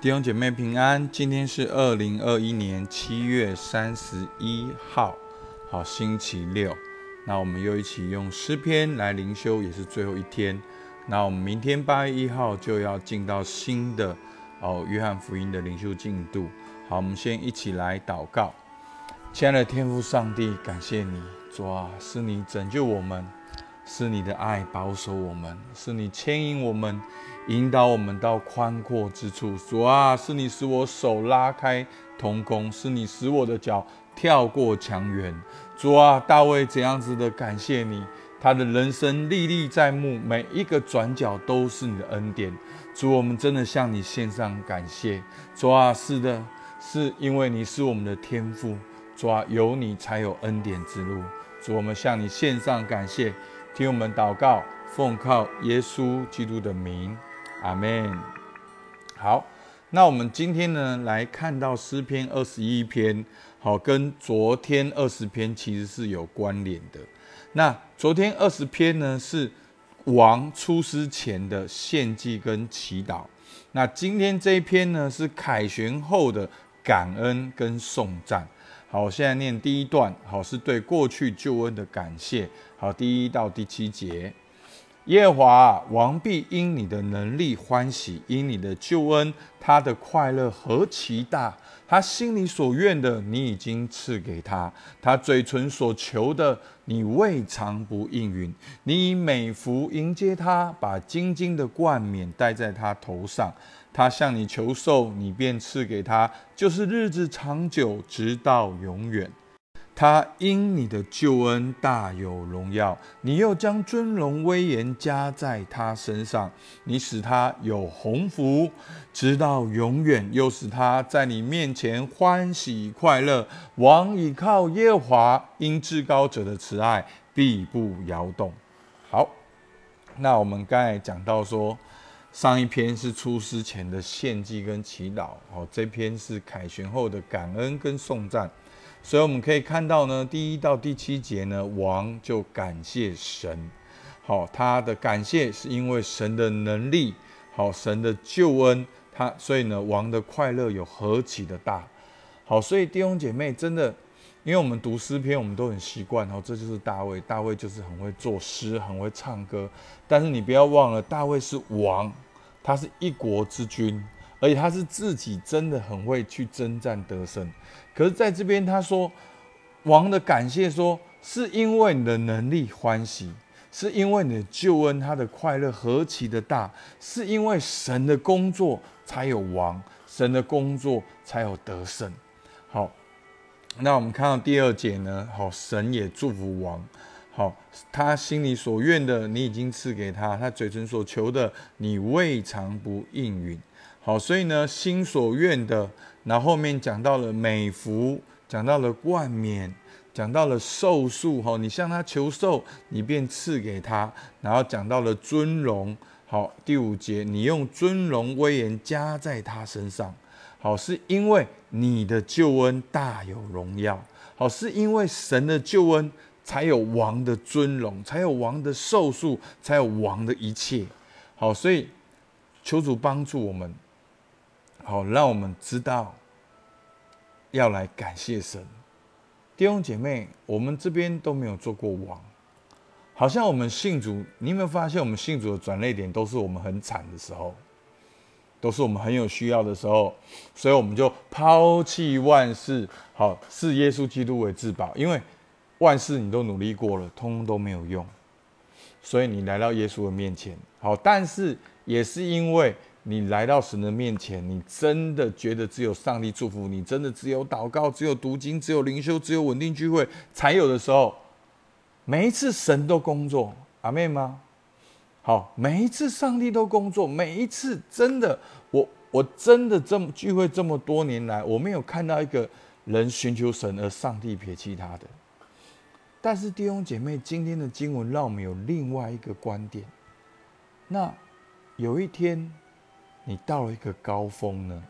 弟兄姐妹平安，今天是二零二一年七月三十一号，好星期六。那我们又一起用诗篇来灵修，也是最后一天。那我们明天八月一号就要进到新的哦约翰福音的灵修进度。好，我们先一起来祷告。亲爱的天父上帝，感谢你，主啊，是你拯救我们，是你的爱保守我们，是你牵引我们。引导我们到宽阔之处，主啊，是你使我手拉开瞳孔，是你使我的脚跳过墙垣。主啊，大卫怎样子的感谢你，他的人生历历在目，每一个转角都是你的恩典。主，我们真的向你献上感谢。主啊，是的，是因为你是我们的天父。主啊，有你才有恩典之路。主，我们向你献上感谢，听我们祷告，奉靠耶稣基督的名。阿门。好，那我们今天呢来看到诗篇二十一篇，好，跟昨天二十篇其实是有关联的。那昨天二十篇呢是王出师前的献祭跟祈祷，那今天这一篇呢是凯旋后的感恩跟颂赞。好，我现在念第一段，好，是对过去救恩的感谢。好，第一到第七节。耶和华王必因你的能力欢喜，因你的救恩，他的快乐何其大！他心里所愿的，你已经赐给他；他嘴唇所求的，你未尝不应允。你以美福迎接他，把金金的冠冕戴在他头上。他向你求寿，你便赐给他，就是日子长久，直到永远。他因你的救恩大有荣耀，你又将尊荣威严加在他身上，你使他有鸿福，直到永远，又使他在你面前欢喜快乐。王倚靠耶和华，因至高者的慈爱必不摇动。好，那我们刚才讲到说，上一篇是出师前的献祭跟祈祷，哦，这篇是凯旋后的感恩跟颂赞。所以我们可以看到呢，第一到第七节呢，王就感谢神。好，他的感谢是因为神的能力，好，神的救恩，他所以呢，王的快乐有何其的大。好，所以弟兄姐妹真的，因为我们读诗篇，我们都很习惯，哦，这就是大卫，大卫就是很会作诗，很会唱歌。但是你不要忘了，大卫是王，他是一国之君。而且他是自己真的很会去征战得胜，可是在这边他说，王的感谢说，是因为你的能力欢喜，是因为你的救恩，他的快乐何其的大，是因为神的工作才有王，神的工作才有得胜。好，那我们看到第二节呢，好，神也祝福王，好，他心里所愿的你已经赐给他，他嘴唇所求的你未尝不应允。好，所以呢，心所愿的，然后后面讲到了美福，讲到了冠冕，讲到了寿数，哈，你向他求寿，你便赐给他，然后讲到了尊荣，好，第五节，你用尊荣威严加在他身上，好，是因为你的救恩大有荣耀，好，是因为神的救恩才有王的尊荣，才有王的寿数，才有王的一切，好，所以求主帮助我们。好，让我们知道要来感谢神，弟兄姐妹，我们这边都没有做过王，好像我们信主，你有没有发现，我们信主的转捩点都是我们很惨的时候，都是我们很有需要的时候，所以我们就抛弃万事，好，视耶稣基督为至宝，因为万事你都努力过了，通通都没有用，所以你来到耶稣的面前，好，但是也是因为。你来到神的面前，你真的觉得只有上帝祝福你，真的只有祷告、只有读经、只有灵修、只有稳定聚会才有的时候，每一次神都工作，阿妹吗？好，每一次上帝都工作，每一次真的，我我真的这么聚会这么多年来，我没有看到一个人寻求神而上帝撇弃他的。但是弟兄姐妹，今天的经文让我们有另外一个观点，那有一天。你到了一个高峰呢，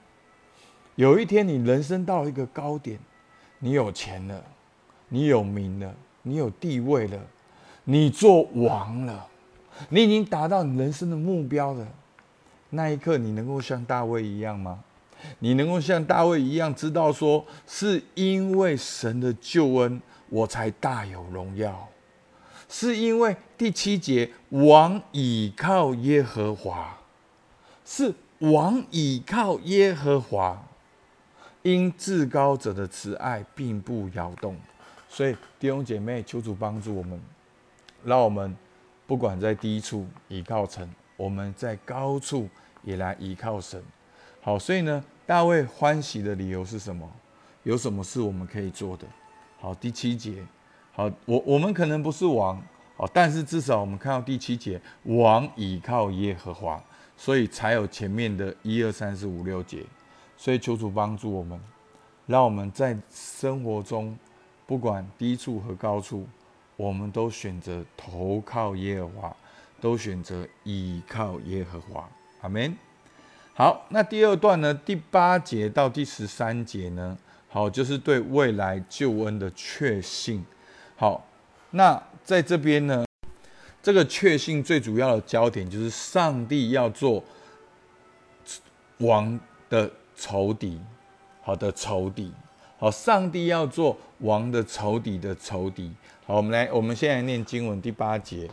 有一天你人生到了一个高点，你有钱了，你有名了，你有地位了，你做王了，你已经达到你人生的目标了。那一刻，你能够像大卫一样吗？你能够像大卫一样知道说，是因为神的救恩，我才大有荣耀。是因为第七节，王倚靠耶和华，是王倚靠耶和华，因至高者的慈爱并不摇动。所以弟兄姐妹，求主帮助我们，让我们不管在低处倚靠神，我们在高处也来倚靠神。好，所以呢，大卫欢喜的理由是什么？有什么是我们可以做的？好，第七节。好，我我们可能不是王，好，但是至少我们看到第七节，王倚靠耶和华，所以才有前面的一二三四五六节。所以求主帮助我们，让我们在生活中，不管低处和高处，我们都选择投靠耶和华，都选择倚靠耶和华。阿门。好，那第二段呢？第八节到第十三节呢？好，就是对未来救恩的确信。好，那在这边呢，这个确信最主要的焦点就是上帝要做王的仇敌，好的仇敌。好，上帝要做王的仇敌的仇敌。好，我们来，我们现在念经文第八节。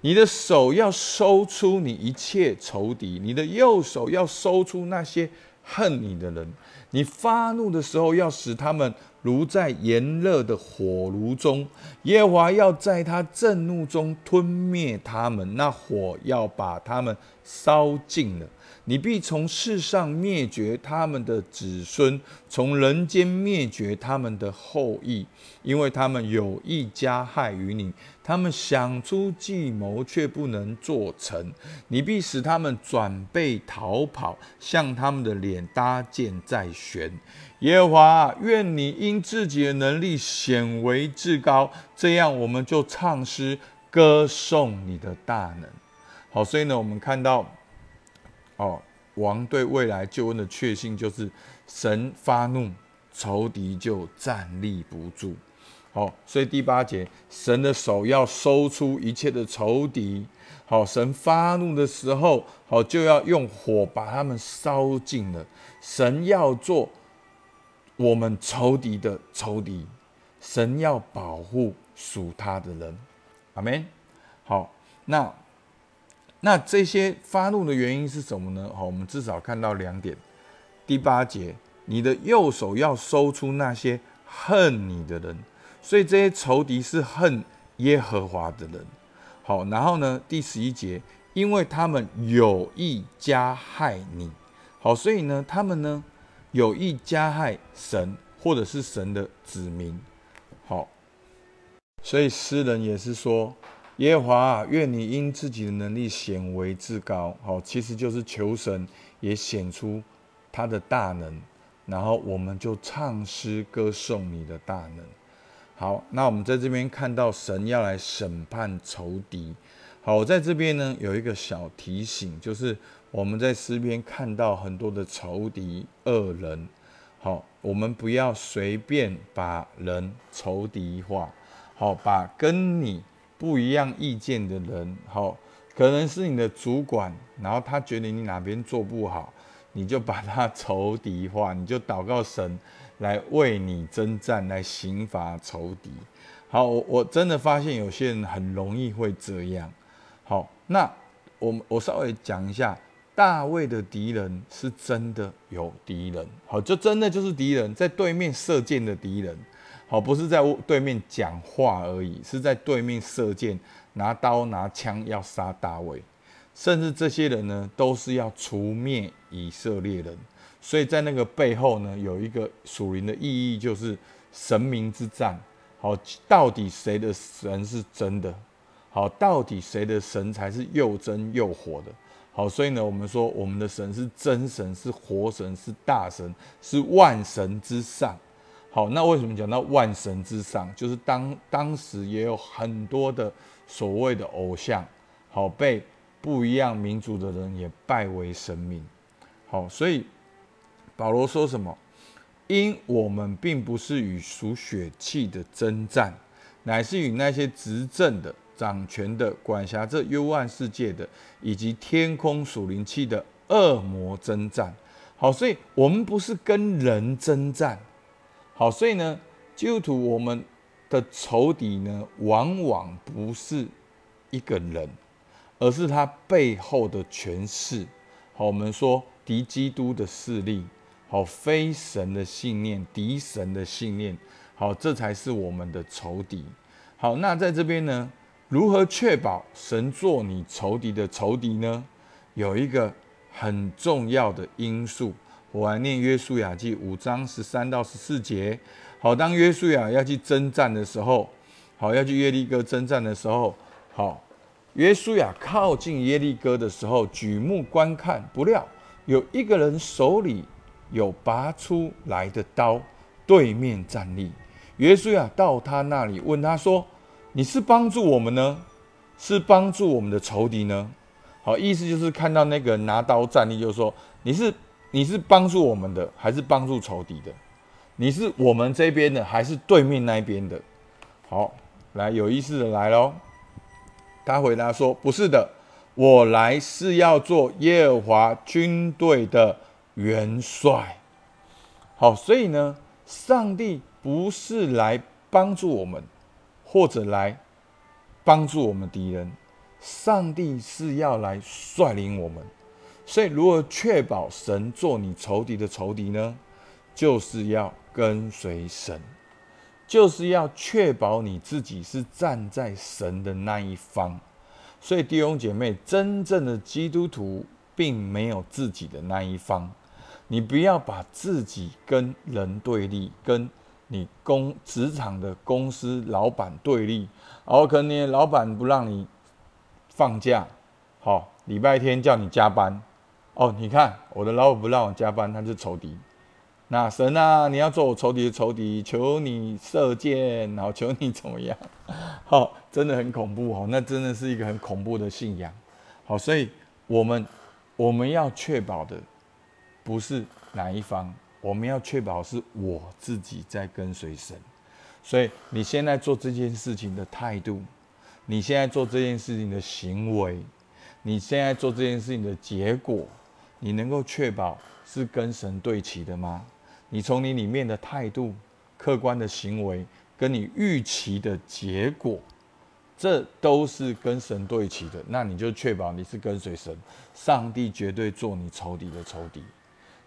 你的手要收出你一切仇敌，你的右手要收出那些恨你的人。你发怒的时候，要使他们如在炎热的火炉中。耶和华要在他震怒中吞灭他们，那火要把他们烧尽了。你必从世上灭绝他们的子孙，从人间灭绝他们的后裔，因为他们有意加害于你。他们想出计谋，却不能做成。你必使他们转背逃跑，向他们的脸搭箭在悬。耶和华，愿你一因自己的能力显为至高，这样我们就唱诗歌颂你的大能。好，所以呢，我们看到。哦，王对未来救恩的确信就是神发怒，仇敌就站立不住。好，所以第八节，神的手要收出一切的仇敌。好，神发怒的时候，好就要用火把他们烧尽了。神要做我们仇敌的仇敌，神要保护属他的人。阿门。好，那。那这些发怒的原因是什么呢？好，我们至少看到两点。第八节，你的右手要收出那些恨你的人，所以这些仇敌是恨耶和华的人。好，然后呢，第十一节，因为他们有意加害你，好，所以呢，他们呢有意加害神或者是神的子民。好，所以诗人也是说。耶和华，愿你因自己的能力显为至高。好，其实就是求神也显出他的大能，然后我们就唱诗歌颂你的大能。好，那我们在这边看到神要来审判仇敌。好，我在这边呢有一个小提醒，就是我们在诗篇看到很多的仇敌恶人。好，我们不要随便把人仇敌化。好，把跟你。不一样意见的人，好，可能是你的主管，然后他觉得你哪边做不好，你就把他仇敌化，你就祷告神来为你征战，来刑罚仇敌。好，我我真的发现有些人很容易会这样。好，那我我稍微讲一下，大卫的敌人是真的有敌人，好，就真的就是敌人，在对面射箭的敌人。好，不是在对面讲话而已，是在对面射箭、拿刀拿枪要杀大卫，甚至这些人呢，都是要除灭以色列人。所以在那个背后呢，有一个属灵的意义，就是神明之战。好，到底谁的神是真的？好，到底谁的神才是又真又活的？好，所以呢，我们说我们的神是真神，是活神，是大神，是万神之上。好，那为什么讲到万神之上？就是当当时也有很多的所谓的偶像，好被不一样民族的人也拜为神明。好，所以保罗说什么？因我们并不是与属血气的征战，乃是与那些执政的、掌权的、管辖这幽暗世界的，以及天空属灵气的恶魔征战。好，所以我们不是跟人征战。好，所以呢，基督徒我们的仇敌呢，往往不是一个人，而是他背后的权势。好，我们说敌基督的势力，好，非神的信念，敌神的信念。好，这才是我们的仇敌。好，那在这边呢，如何确保神做你仇敌的仇敌呢？有一个很重要的因素。我来念约书亚记五章十三到十四节。好，当约书亚要去征战的时候，好要去耶利哥征战的时候，好，约书亚靠近耶利哥的时候，举目观看，不料有一个人手里有拔出来的刀，对面站立。约书亚到他那里，问他说：“你是帮助我们呢，是帮助我们的仇敌呢？”好，意思就是看到那个拿刀站立，就是说你是。你是帮助我们的，还是帮助仇敌的？你是我们这边的，还是对面那边的？好，来有意思的来喽。他回答说：“不是的，我来是要做耶和华军队的元帅。”好，所以呢，上帝不是来帮助我们，或者来帮助我们敌人，上帝是要来率领我们。所以，如何确保神做你仇敌的仇敌呢？就是要跟随神，就是要确保你自己是站在神的那一方。所以，弟兄姐妹，真正的基督徒并没有自己的那一方。你不要把自己跟人对立，跟你公职场的公司老板对立。哦，可能你老板不让你放假，好，礼拜天叫你加班。哦，你看我的老板不让我加班，他是仇敌。那神啊，你要做我仇敌的仇敌，求你射箭，然后求你怎么样？好，真的很恐怖哦，那真的是一个很恐怖的信仰。好，所以我们我们要确保的不是哪一方，我们要确保是我自己在跟随神。所以你现在做这件事情的态度，你现在做这件事情的行为，你现在做这件事情的结果。你能够确保是跟神对齐的吗？你从你里面的态度、客观的行为，跟你预期的结果，这都是跟神对齐的。那你就确保你是跟随神，上帝绝对做你仇敌的仇敌。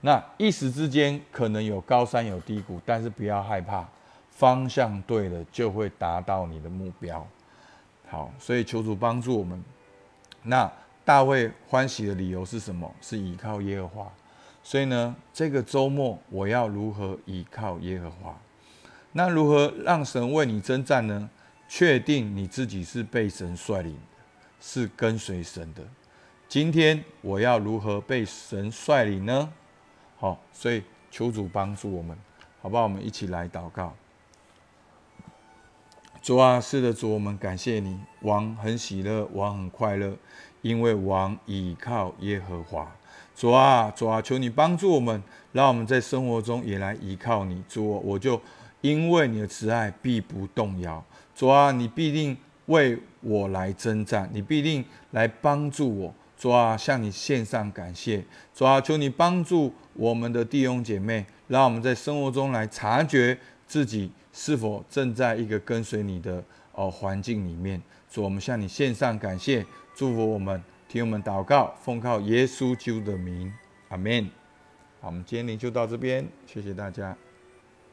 那一时之间可能有高山有低谷，但是不要害怕，方向对了就会达到你的目标。好，所以求主帮助我们。那。大卫欢喜的理由是什么？是依靠耶和华。所以呢，这个周末我要如何依靠耶和华？那如何让神为你征战呢？确定你自己是被神率领的，是跟随神的。今天我要如何被神率领呢？好，所以求主帮助我们，好不好？我们一起来祷告。主啊，是的，主，我们感谢你。王很喜乐，王很快乐。因为王倚靠耶和华，主啊，主啊，求你帮助我们，让我们在生活中也来依靠你。主啊，我就因为你的慈爱必不动摇。主啊，你必定为我来征战，你必定来帮助我。主啊，向你献上感谢。主啊，求你帮助我们的弟兄姐妹，让我们在生活中来察觉自己是否正在一个跟随你的哦环境里面。主，我们向你献上感谢。祝福我们，听我们祷告，奉靠耶稣基督的名，阿门。好，我们今天就到这边，谢谢大家。